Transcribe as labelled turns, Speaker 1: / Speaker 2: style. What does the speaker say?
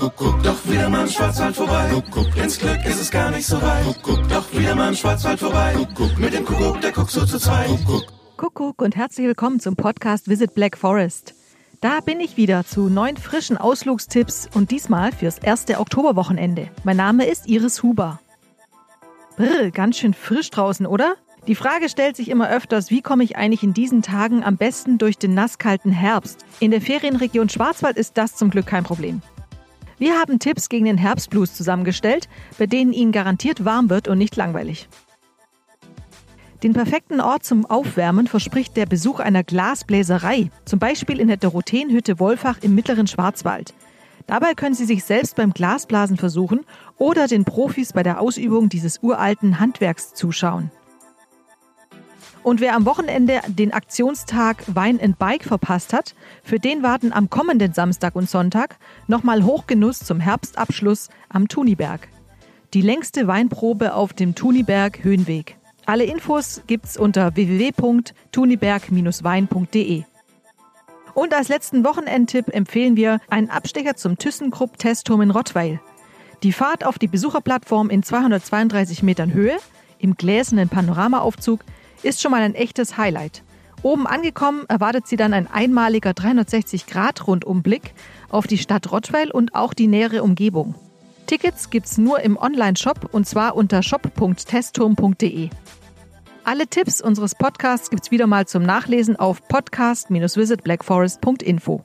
Speaker 1: Kuckuck, doch wieder mal im Schwarzwald vorbei. Kuckuck, ins Glück ist es gar nicht so weit. Kuckuck, doch wieder mal im Schwarzwald vorbei. Kuckuck, mit dem Kuckuck, der guckt so zu zweit. Kuckuck.
Speaker 2: Kuckuck und herzlich willkommen zum Podcast Visit Black Forest. Da bin ich wieder zu neun frischen Ausflugstipps und diesmal fürs erste Oktoberwochenende. Mein Name ist Iris Huber. Brr, ganz schön frisch draußen, oder? Die Frage stellt sich immer öfters, wie komme ich eigentlich in diesen Tagen am besten durch den nasskalten Herbst? In der Ferienregion Schwarzwald ist das zum Glück kein Problem. Wir haben Tipps gegen den Herbstblues zusammengestellt, bei denen Ihnen garantiert warm wird und nicht langweilig. Den perfekten Ort zum Aufwärmen verspricht der Besuch einer Glasbläserei, zum Beispiel in der Dorotheenhütte Wolfach im mittleren Schwarzwald. Dabei können Sie sich selbst beim Glasblasen versuchen oder den Profis bei der Ausübung dieses uralten Handwerks zuschauen. Und wer am Wochenende den Aktionstag Wein and Bike verpasst hat, für den warten am kommenden Samstag und Sonntag nochmal Hochgenuss zum Herbstabschluss am Thuniberg. Die längste Weinprobe auf dem Thuniberg Höhenweg. Alle Infos gibt's unter www.thuniberg-wein.de. Und als letzten Wochenendtipp empfehlen wir einen Abstecher zum ThyssenKrupp Testturm in Rottweil. Die Fahrt auf die Besucherplattform in 232 Metern Höhe im gläsernen Panoramaaufzug ist schon mal ein echtes Highlight. Oben angekommen erwartet sie dann ein einmaliger 360-Grad-Rundumblick auf die Stadt Rottweil und auch die nähere Umgebung. Tickets gibt's nur im Online-Shop und zwar unter shop.testturm.de. Alle Tipps unseres Podcasts gibt's wieder mal zum Nachlesen auf podcast-visitblackforest.info.